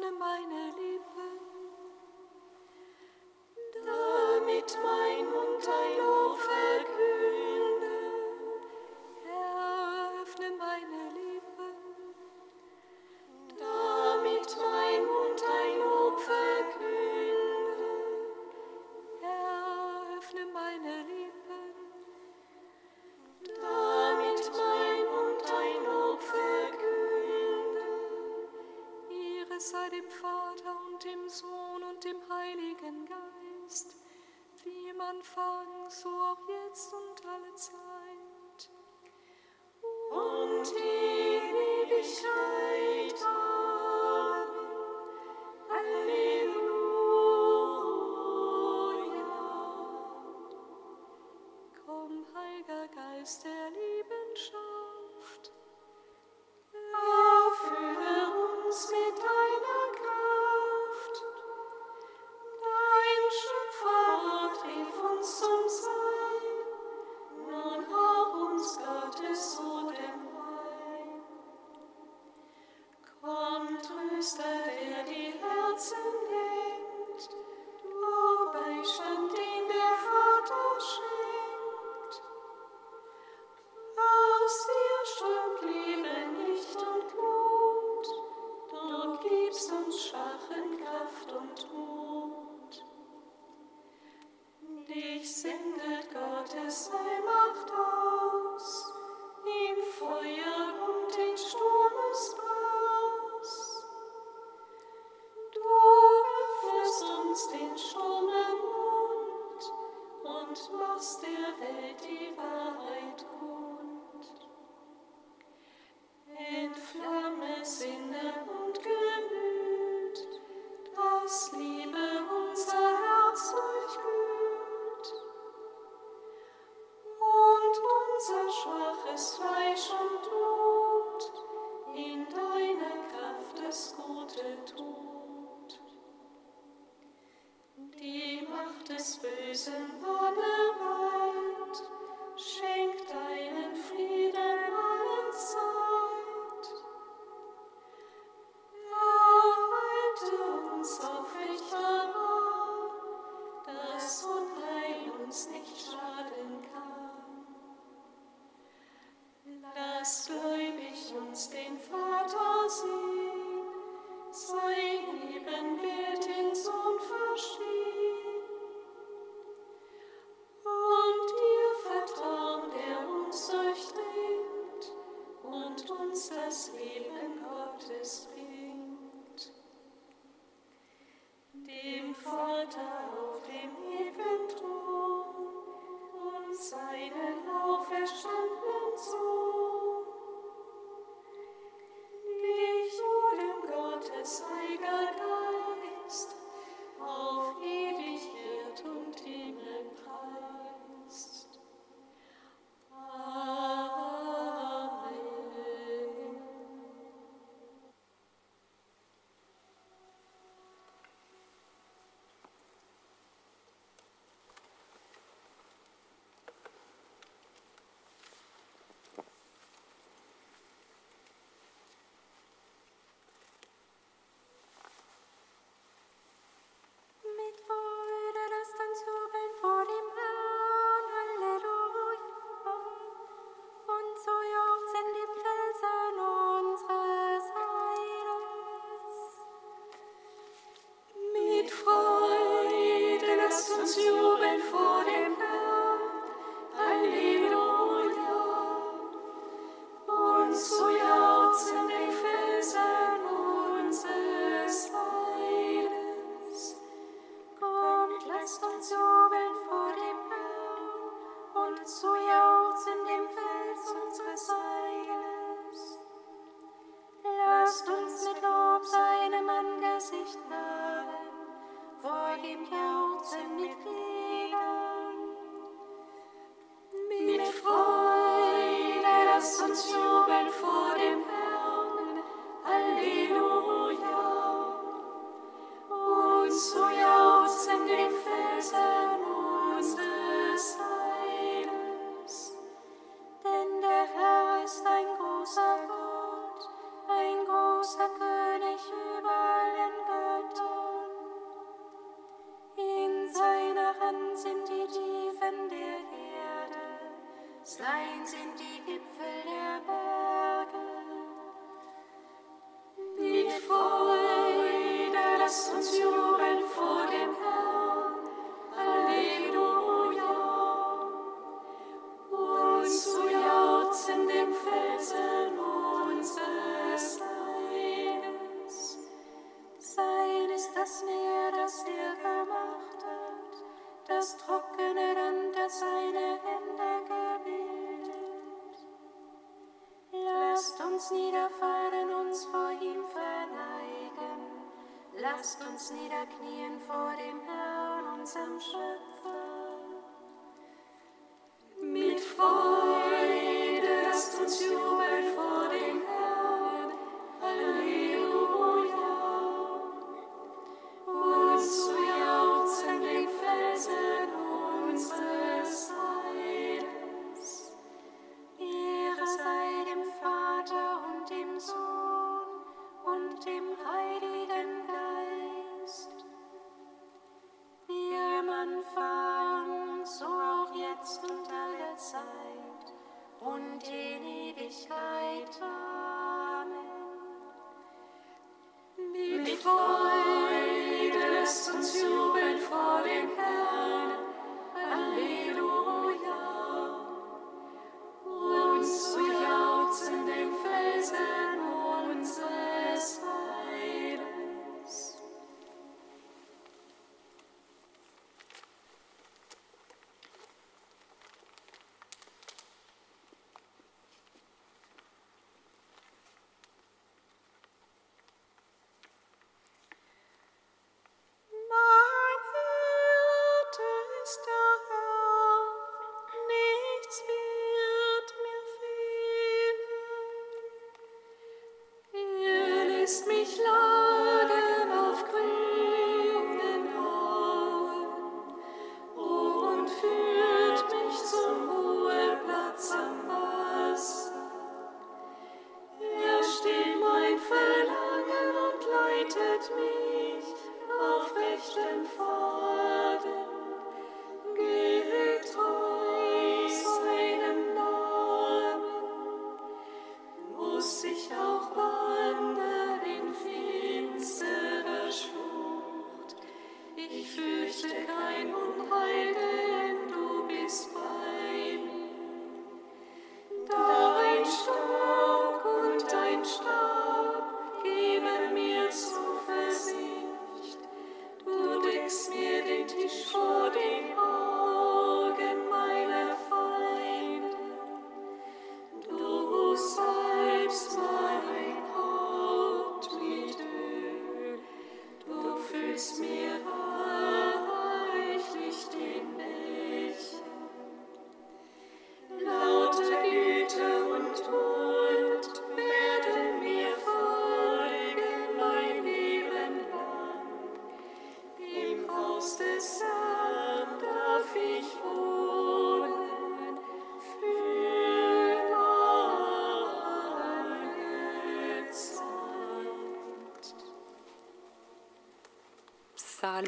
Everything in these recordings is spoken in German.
Öffne vor dem Jauchzen mit Liebe. das trockene Land, das seine Hände gebildet. Lasst uns niederfahren, uns vor ihm verneigen. Lasst uns niederknien vor dem Herrn, unserem Schöpfer. Schloss.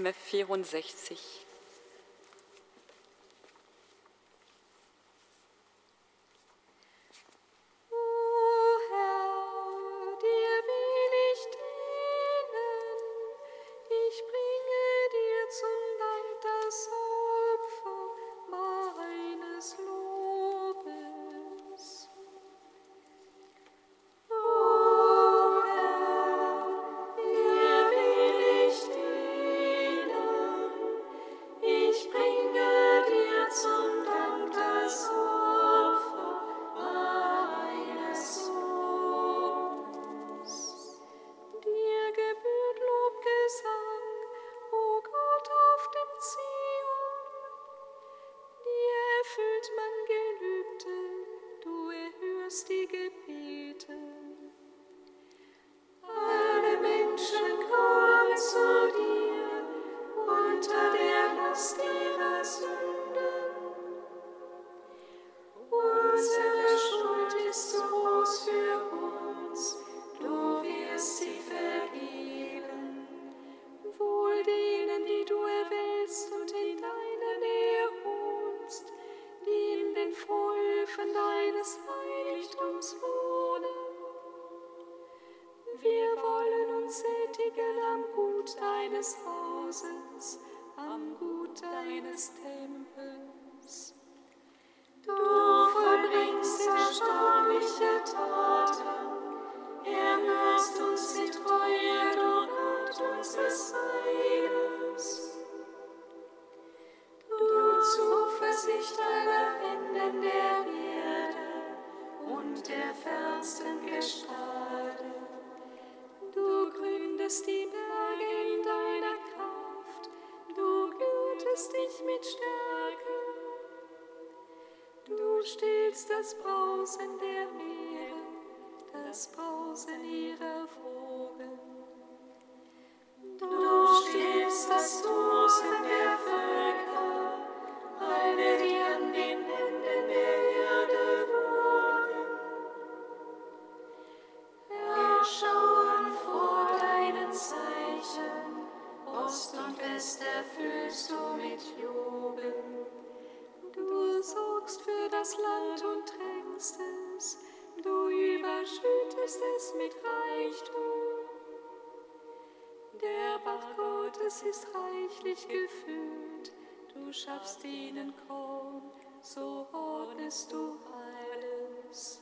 Hymne 64. is schauen vor deinen Zeichen, Ost und West erfüllst du mit Jubel. Du sorgst für das Land und tränkst es, du überschüttest es mit Reichtum. Der Bach Gottes ist reichlich gefüllt, du schaffst ihnen Korn, so ordnest du alles.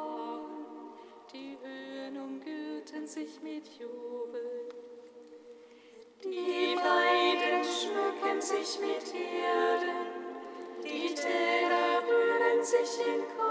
sich mit Jubel. Die Weiden schmücken sich mit Erden, die Täler rühren sich in Korn.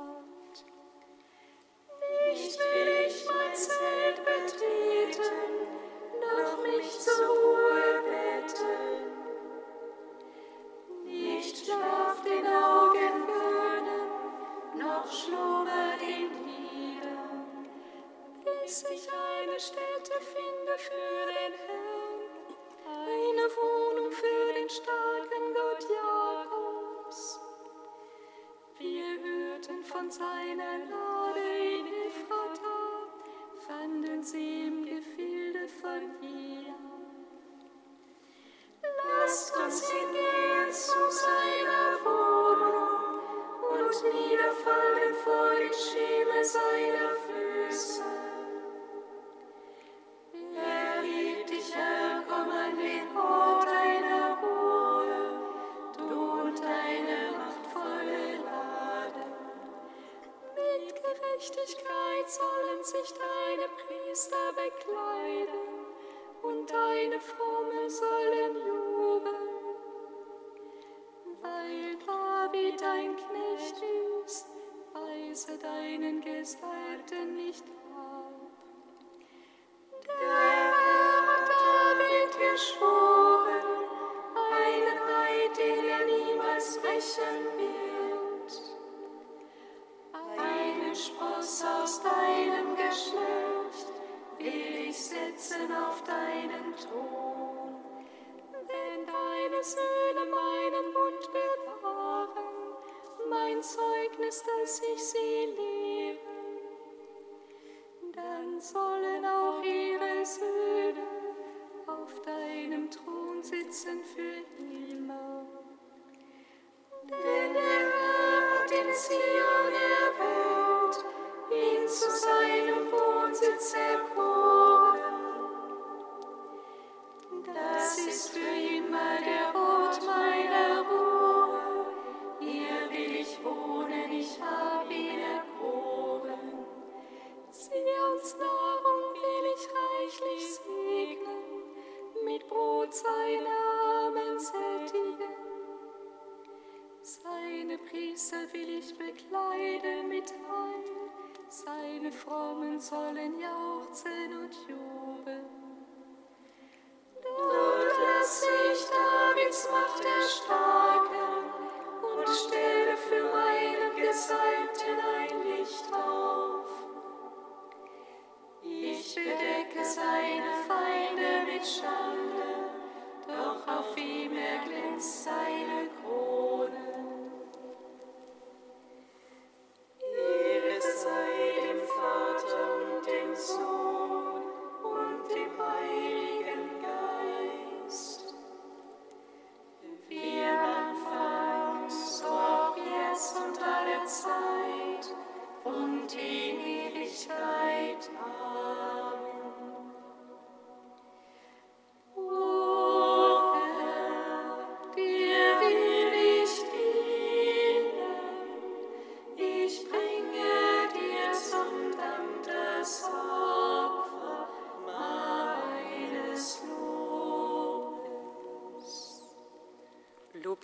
deinen Gesalbten nicht Zion erwählt, Priester will ich bekleiden mit Heil, seine Frommen sollen jauchzen und jubeln.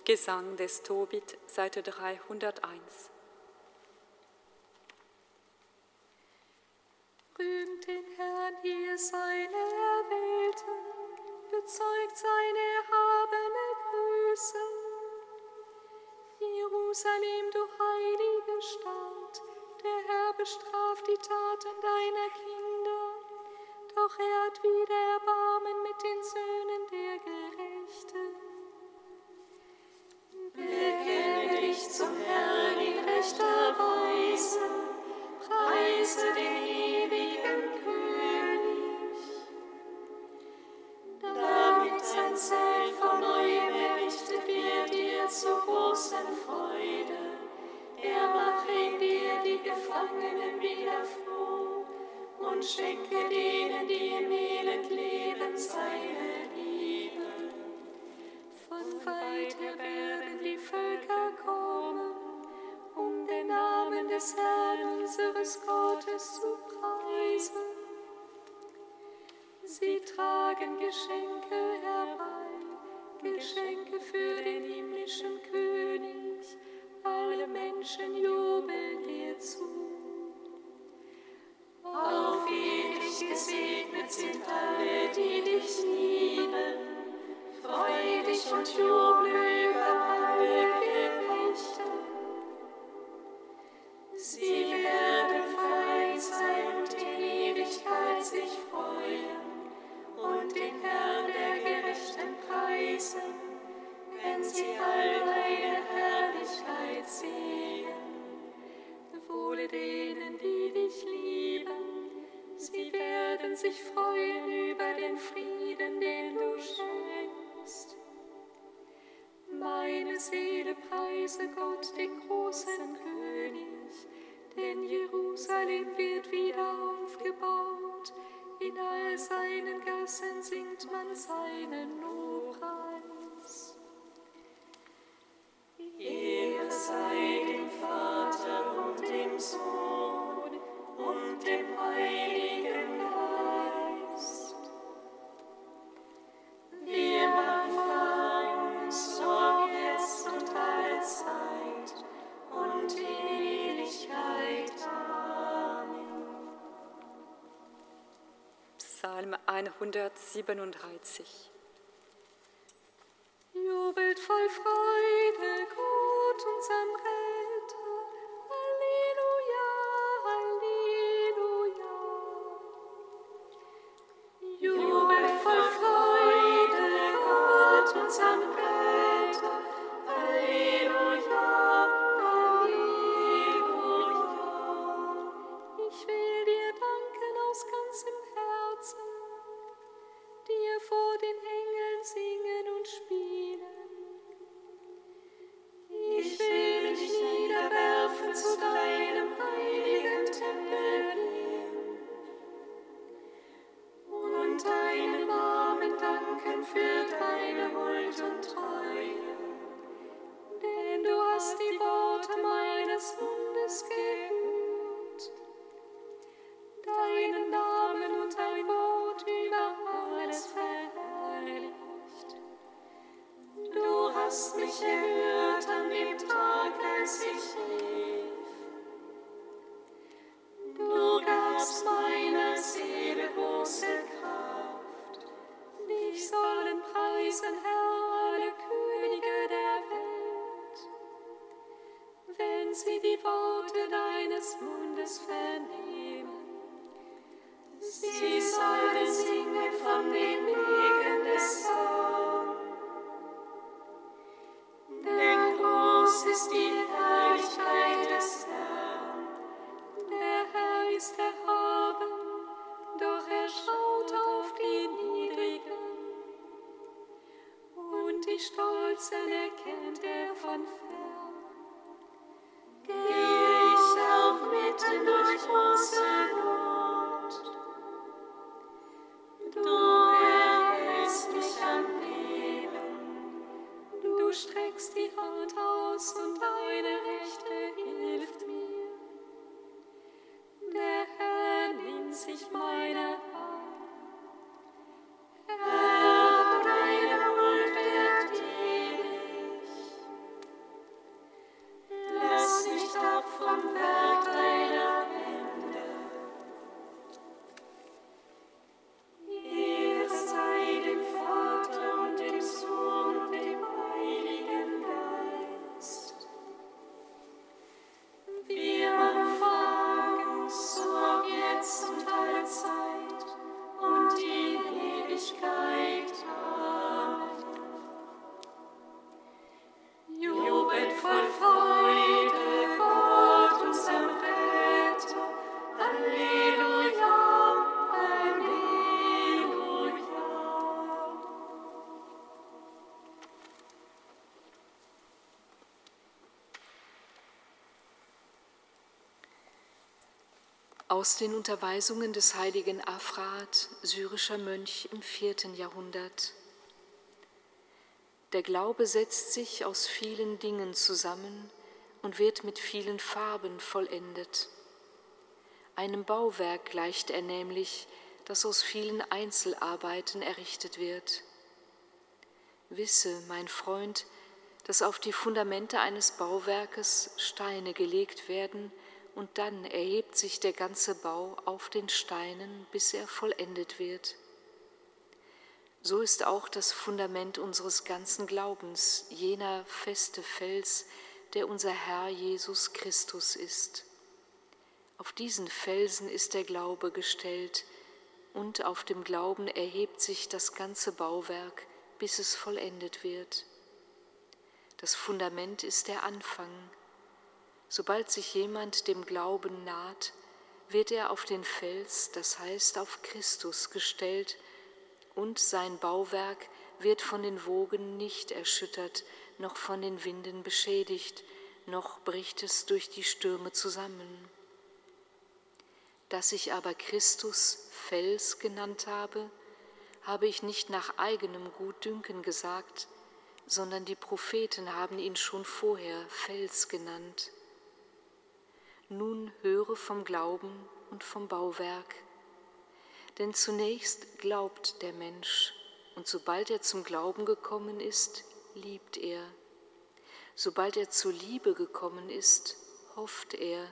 Lobgesang des Tobit, Seite 301. Gefangenen wieder froh und schenke denen, die im Elend leben, seine Liebe. Von weit her werden die Völker kommen, um den Namen des Herrn unseres Gottes zu preisen. Sie tragen Geschenke herbei, Geschenke für den himmlischen König. Alle Menschen jubeln dir zu. Auf ewig gesegnet sind alle, die dich lieben. Freu dich und juble über alle Gerechten. Sie werden frei sein und in Ewigkeit sich freuen und den Herrn der Gerechten preisen, wenn sie all deine Herrlichkeit sehen. Wohle denen, die dich lieben, sie werden sich freuen über den Frieden, den du schenkst. Meine Seele preise Gott, den großen König, denn Jerusalem wird wieder aufgebaut. In all seinen Gassen singt man seinen Lobpreis. Psalm 137. Jubelt voll Freude, Gott, unserem Retter. Stolzen erkennt er von fern. Aus den Unterweisungen des heiligen Afrat, syrischer Mönch im vierten Jahrhundert. Der Glaube setzt sich aus vielen Dingen zusammen und wird mit vielen Farben vollendet. Einem Bauwerk gleicht er nämlich, das aus vielen Einzelarbeiten errichtet wird. Wisse, mein Freund, dass auf die Fundamente eines Bauwerkes Steine gelegt werden, und dann erhebt sich der ganze Bau auf den Steinen, bis er vollendet wird. So ist auch das Fundament unseres ganzen Glaubens jener feste Fels, der unser Herr Jesus Christus ist. Auf diesen Felsen ist der Glaube gestellt, und auf dem Glauben erhebt sich das ganze Bauwerk, bis es vollendet wird. Das Fundament ist der Anfang, Sobald sich jemand dem Glauben naht, wird er auf den Fels, das heißt auf Christus, gestellt und sein Bauwerk wird von den Wogen nicht erschüttert, noch von den Winden beschädigt, noch bricht es durch die Stürme zusammen. Dass ich aber Christus Fels genannt habe, habe ich nicht nach eigenem Gutdünken gesagt, sondern die Propheten haben ihn schon vorher Fels genannt. Nun höre vom Glauben und vom Bauwerk. Denn zunächst glaubt der Mensch, und sobald er zum Glauben gekommen ist, liebt er. Sobald er zur Liebe gekommen ist, hofft er.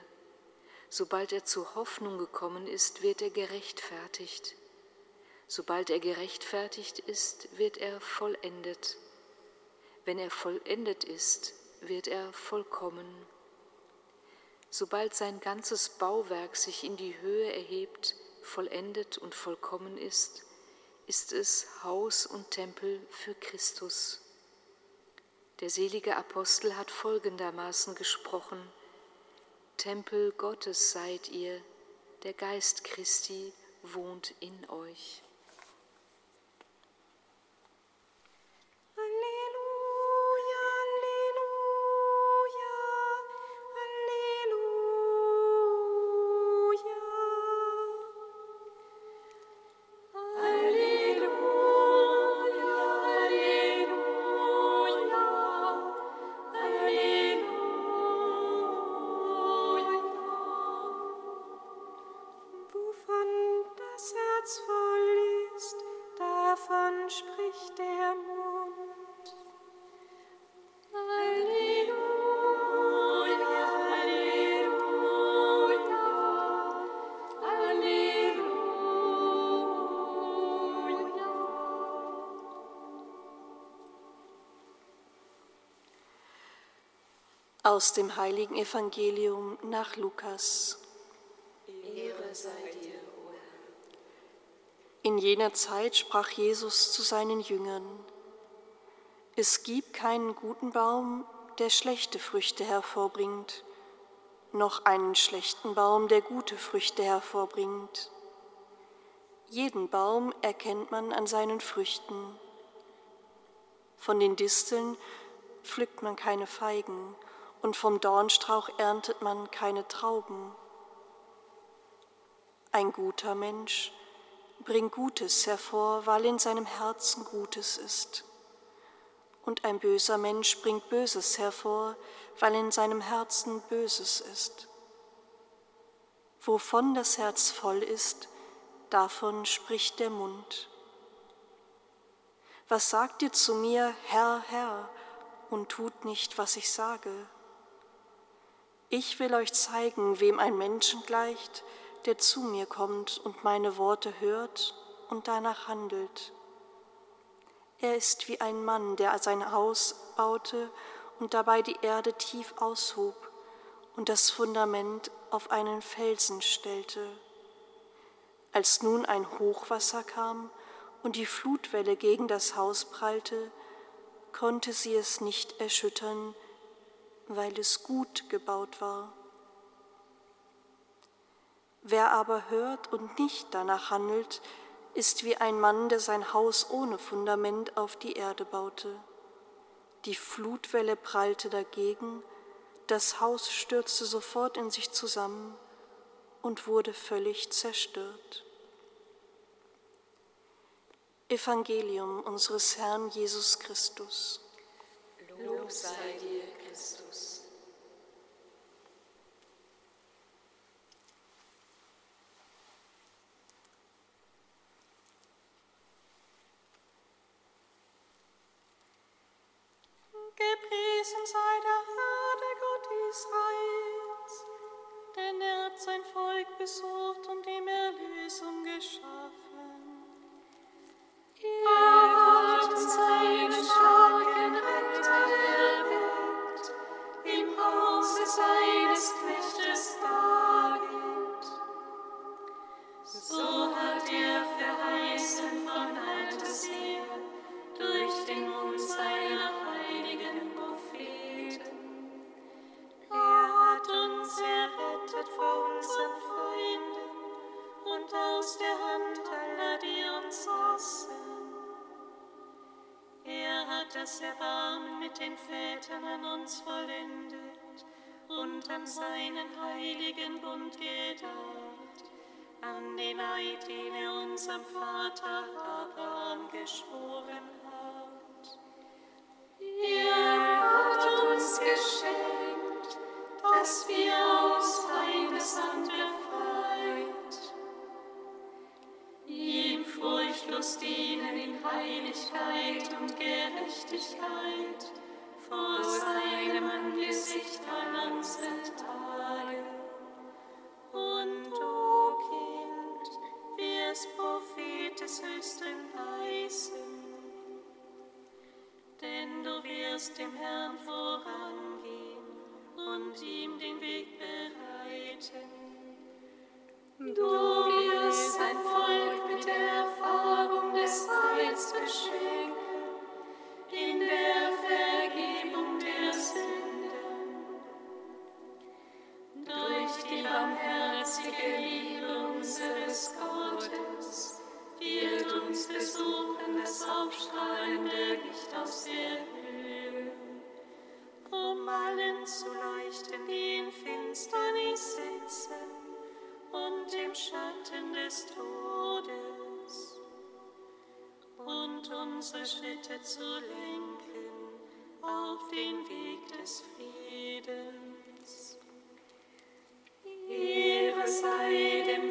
Sobald er zur Hoffnung gekommen ist, wird er gerechtfertigt. Sobald er gerechtfertigt ist, wird er vollendet. Wenn er vollendet ist, wird er vollkommen. Sobald sein ganzes Bauwerk sich in die Höhe erhebt, vollendet und vollkommen ist, ist es Haus und Tempel für Christus. Der selige Apostel hat folgendermaßen gesprochen, Tempel Gottes seid ihr, der Geist Christi wohnt in euch. Aus dem heiligen Evangelium nach Lukas. Ehre sei dir, o Herr. In jener Zeit sprach Jesus zu seinen Jüngern, es gibt keinen guten Baum, der schlechte Früchte hervorbringt, noch einen schlechten Baum, der gute Früchte hervorbringt. Jeden Baum erkennt man an seinen Früchten. Von den Disteln pflückt man keine Feigen und vom Dornstrauch erntet man keine Trauben. Ein guter Mensch bringt Gutes hervor, weil in seinem Herzen Gutes ist. Und ein böser Mensch bringt Böses hervor, weil in seinem Herzen Böses ist. Wovon das Herz voll ist, davon spricht der Mund. Was sagt ihr zu mir, Herr, Herr, und tut nicht, was ich sage? Ich will euch zeigen, wem ein Menschen gleicht, der zu mir kommt und meine Worte hört und danach handelt. Er ist wie ein Mann, der sein Haus baute und dabei die Erde tief aushob und das Fundament auf einen Felsen stellte. Als nun ein Hochwasser kam und die Flutwelle gegen das Haus prallte, konnte sie es nicht erschüttern, weil es gut gebaut war. Wer aber hört und nicht danach handelt, ist wie ein Mann, der sein Haus ohne Fundament auf die Erde baute. Die Flutwelle prallte dagegen, das Haus stürzte sofort in sich zusammen und wurde völlig zerstört. Evangelium unseres Herrn Jesus Christus. Lob sei dir, Christus. Gepriesen sei der Herr, der Gott Israels, denn er hat sein Volk besucht wirst dem unsere Schritte zu lenken auf den Weg des Friedens. Ehre sei dem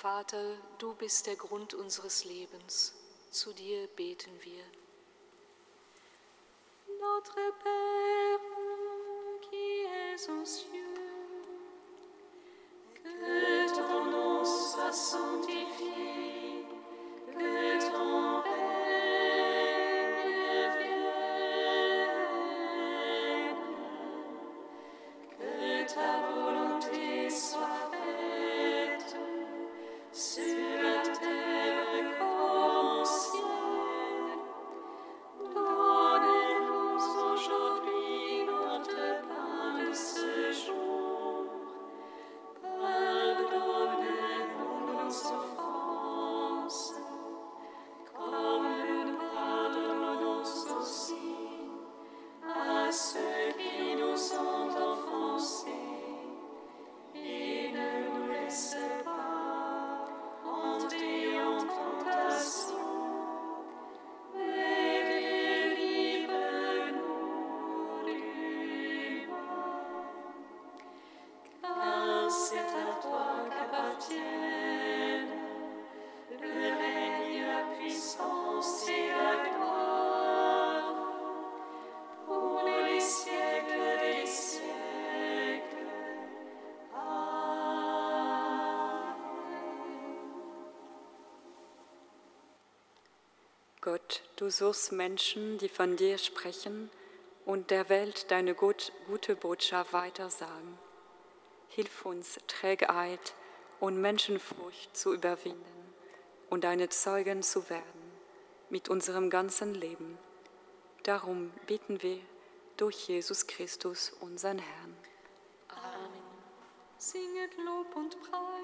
Vater, du bist der Grund unseres Lebens. Zu dir beten wir. Notre Père, qui es aux cieux, que ton nom soit Du suchst Menschen, die von dir sprechen und der Welt deine gut, gute Botschaft weitersagen. Hilf uns, Trägheit und Menschenfurcht zu überwinden und deine Zeugen zu werden mit unserem ganzen Leben. Darum bitten wir durch Jesus Christus, unseren Herrn. Amen. Singet Lob und Preis.